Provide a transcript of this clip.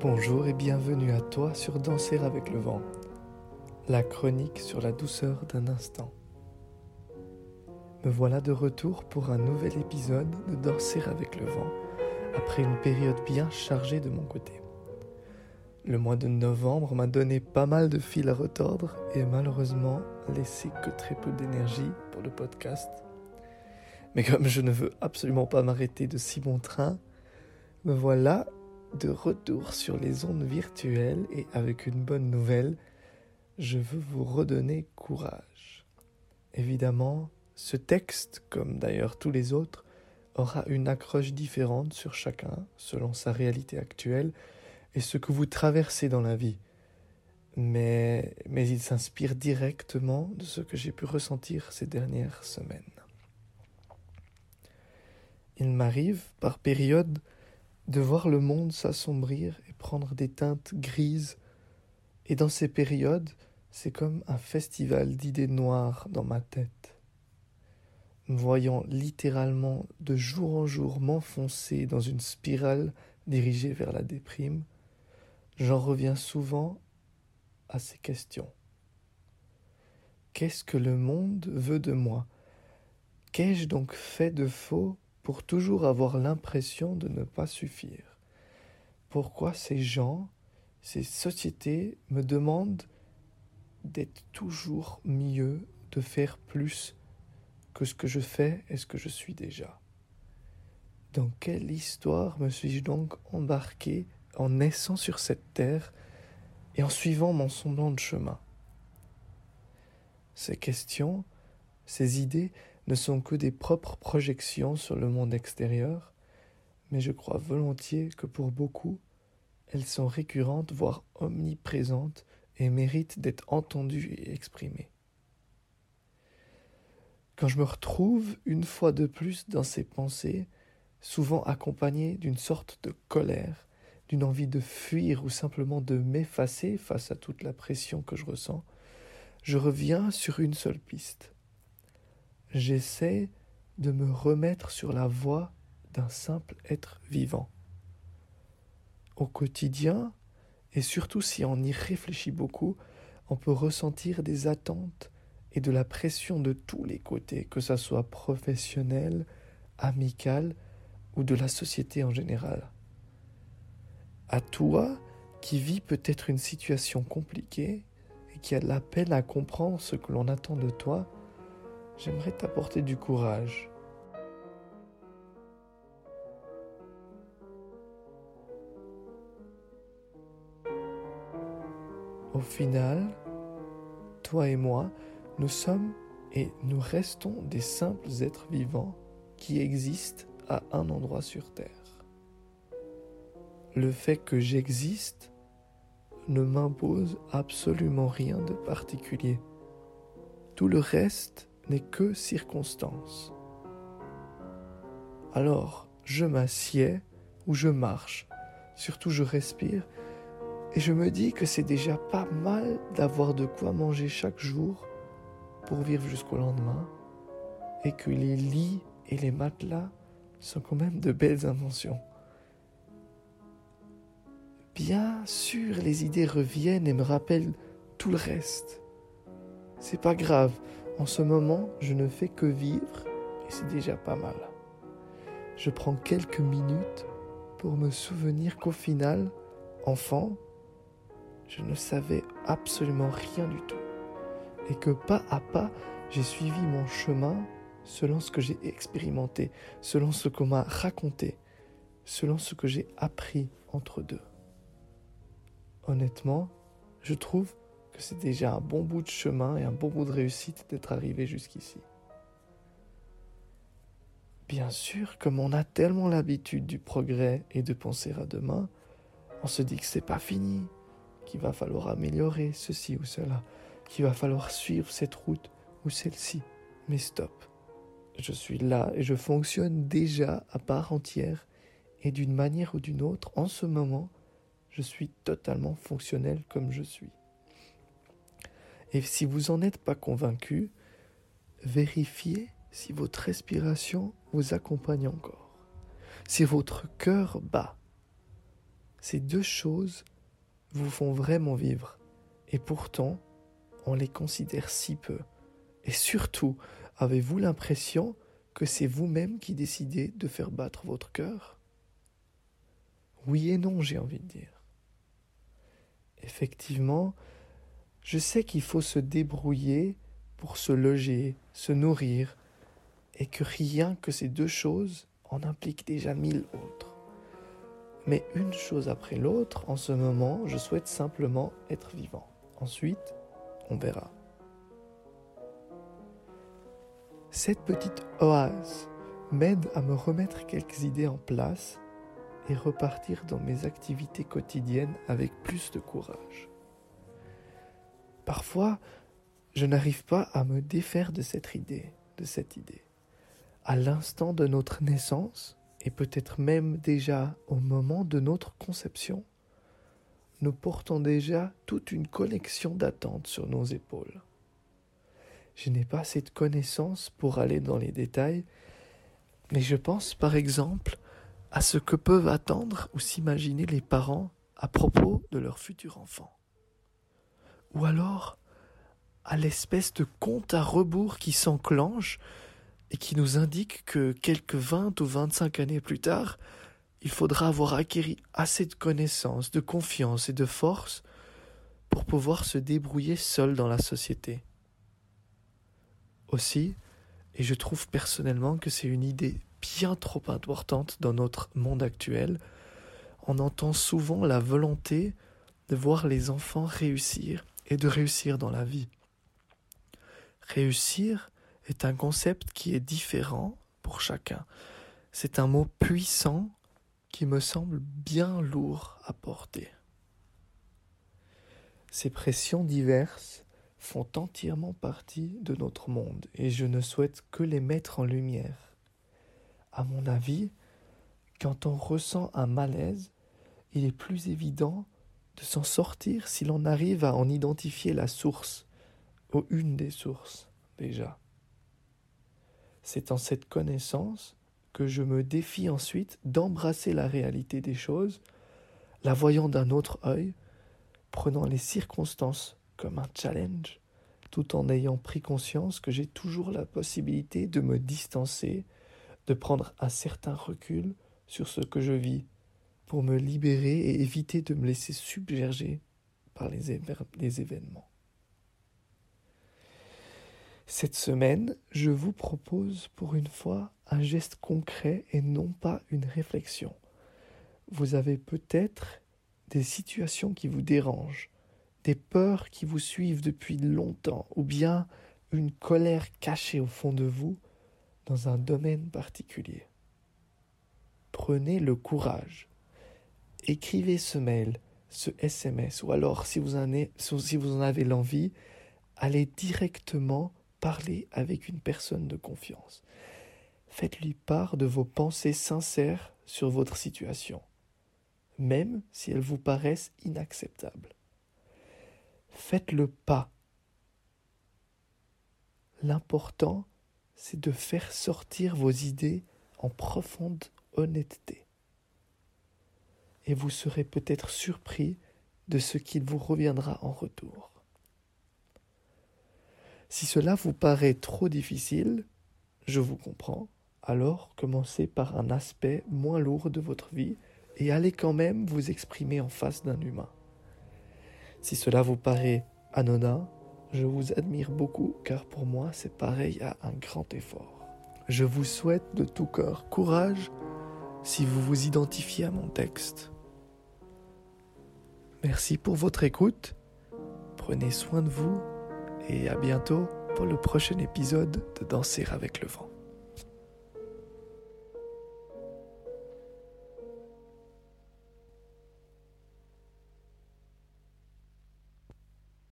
Bonjour et bienvenue à toi sur Danser avec le vent, la chronique sur la douceur d'un instant. Me voilà de retour pour un nouvel épisode de Danser avec le vent, après une période bien chargée de mon côté. Le mois de novembre m'a donné pas mal de fil à retordre et malheureusement laissé que très peu d'énergie pour le podcast. Mais comme je ne veux absolument pas m'arrêter de si bon train, me voilà de retour sur les ondes virtuelles et avec une bonne nouvelle, je veux vous redonner courage. Évidemment, ce texte, comme d'ailleurs tous les autres, aura une accroche différente sur chacun selon sa réalité actuelle et ce que vous traversez dans la vie. Mais, mais il s'inspire directement de ce que j'ai pu ressentir ces dernières semaines. Il m'arrive par période de voir le monde s'assombrir et prendre des teintes grises. Et dans ces périodes, c'est comme un festival d'idées noires dans ma tête. Me voyant littéralement de jour en jour m'enfoncer dans une spirale dirigée vers la déprime, j'en reviens souvent à ces questions. Qu'est-ce que le monde veut de moi? Qu'ai-je donc fait de faux? Pour toujours avoir l'impression de ne pas suffire. Pourquoi ces gens, ces sociétés me demandent d'être toujours mieux, de faire plus que ce que je fais et ce que je suis déjà? Dans quelle histoire me suis-je donc embarqué en naissant sur cette terre et en suivant mon semblant de chemin? Ces questions, ces idées ne sont que des propres projections sur le monde extérieur, mais je crois volontiers que pour beaucoup, elles sont récurrentes, voire omniprésentes, et méritent d'être entendues et exprimées. Quand je me retrouve une fois de plus dans ces pensées, souvent accompagnées d'une sorte de colère, d'une envie de fuir ou simplement de m'effacer face à toute la pression que je ressens, je reviens sur une seule piste j'essaie de me remettre sur la voie d'un simple être vivant. Au quotidien, et surtout si on y réfléchit beaucoup, on peut ressentir des attentes et de la pression de tous les côtés, que ce soit professionnel, amical ou de la société en général. À toi qui vis peut-être une situation compliquée et qui a de la peine à comprendre ce que l'on attend de toi, j'aimerais t'apporter du courage. Au final, toi et moi, nous sommes et nous restons des simples êtres vivants qui existent à un endroit sur Terre. Le fait que j'existe ne m'impose absolument rien de particulier. Tout le reste n'est que circonstance. Alors, je m'assieds ou je marche, surtout je respire, et je me dis que c'est déjà pas mal d'avoir de quoi manger chaque jour pour vivre jusqu'au lendemain, et que les lits et les matelas sont quand même de belles inventions. Bien sûr, les idées reviennent et me rappellent tout le reste. C'est pas grave, en ce moment, je ne fais que vivre et c'est déjà pas mal. Je prends quelques minutes pour me souvenir qu'au final, enfant, je ne savais absolument rien du tout. Et que pas à pas, j'ai suivi mon chemin selon ce que j'ai expérimenté, selon ce qu'on m'a raconté, selon ce que j'ai appris entre deux. Honnêtement, je trouve c'est déjà un bon bout de chemin et un bon bout de réussite d'être arrivé jusqu'ici. Bien sûr, comme on a tellement l'habitude du progrès et de penser à demain, on se dit que c'est pas fini, qu'il va falloir améliorer ceci ou cela, qu'il va falloir suivre cette route ou celle-ci. Mais stop. Je suis là et je fonctionne déjà à part entière et d'une manière ou d'une autre, en ce moment, je suis totalement fonctionnel comme je suis. Et si vous n'en êtes pas convaincu, vérifiez si votre respiration vous accompagne encore, si votre cœur bat, Ces deux choses vous font vraiment vivre, et pourtant, on les considère si peu. Et surtout, avez-vous l'impression que c'est vous-même qui décidez de faire battre votre cœur? Oui et non, j'ai envie de dire. Effectivement, je sais qu'il faut se débrouiller pour se loger, se nourrir, et que rien que ces deux choses en impliquent déjà mille autres. Mais une chose après l'autre, en ce moment, je souhaite simplement être vivant. Ensuite, on verra. Cette petite oase m'aide à me remettre quelques idées en place et repartir dans mes activités quotidiennes avec plus de courage. Parfois, je n'arrive pas à me défaire de cette idée, de cette idée. À l'instant de notre naissance, et peut-être même déjà au moment de notre conception, nous portons déjà toute une collection d'attentes sur nos épaules. Je n'ai pas cette connaissance pour aller dans les détails, mais je pense par exemple à ce que peuvent attendre ou s'imaginer les parents à propos de leur futur enfant. Ou alors à l'espèce de compte à rebours qui s'enclenche et qui nous indique que quelques vingt ou vingt-cinq années plus tard, il faudra avoir acquis assez de connaissances, de confiance et de force pour pouvoir se débrouiller seul dans la société. Aussi, et je trouve personnellement que c'est une idée bien trop importante dans notre monde actuel, on entend souvent la volonté de voir les enfants réussir et de réussir dans la vie. Réussir est un concept qui est différent pour chacun. C'est un mot puissant qui me semble bien lourd à porter. Ces pressions diverses font entièrement partie de notre monde et je ne souhaite que les mettre en lumière. À mon avis, quand on ressent un malaise, il est plus évident de s'en sortir si l'on arrive à en identifier la source, ou une des sources déjà. C'est en cette connaissance que je me défie ensuite d'embrasser la réalité des choses, la voyant d'un autre œil, prenant les circonstances comme un challenge, tout en ayant pris conscience que j'ai toujours la possibilité de me distancer, de prendre un certain recul sur ce que je vis, pour me libérer et éviter de me laisser submerger par les, événements. Cette semaine, je vous propose pour une fois un geste concret et non pas une réflexion. Vous avez peut-être des situations qui vous dérangent, des peurs qui vous suivent depuis longtemps, ou bien une colère cachée au fond de vous dans un domaine particulier. Prenez le courage. Écrivez ce mail, ce SMS, ou alors si vous en, avez l'envie, allez directement parlez avec une personne de confiance. Faites-lui part de vos pensées sincères sur votre situation, même si elles vous paraissent inacceptables. Faites le pas. L'important, c'est de faire sortir vos idées en profonde honnêteté. Et vous serez peut-être surpris de ce qu'il vous reviendra en retour. Si cela vous paraît trop difficile, je vous comprends, alors commencez par un aspect moins lourd de votre vie et allez quand même vous exprimer en face d'un humain. Si cela vous paraît anodin, je vous admire beaucoup car pour moi c'est pareil à un grand effort. Je vous souhaite de tout cœur courage si vous vous identifiez à mon texte. Merci pour votre écoute, prenez soin de vous et à bientôt pour le prochain épisode de Danser avec le vent.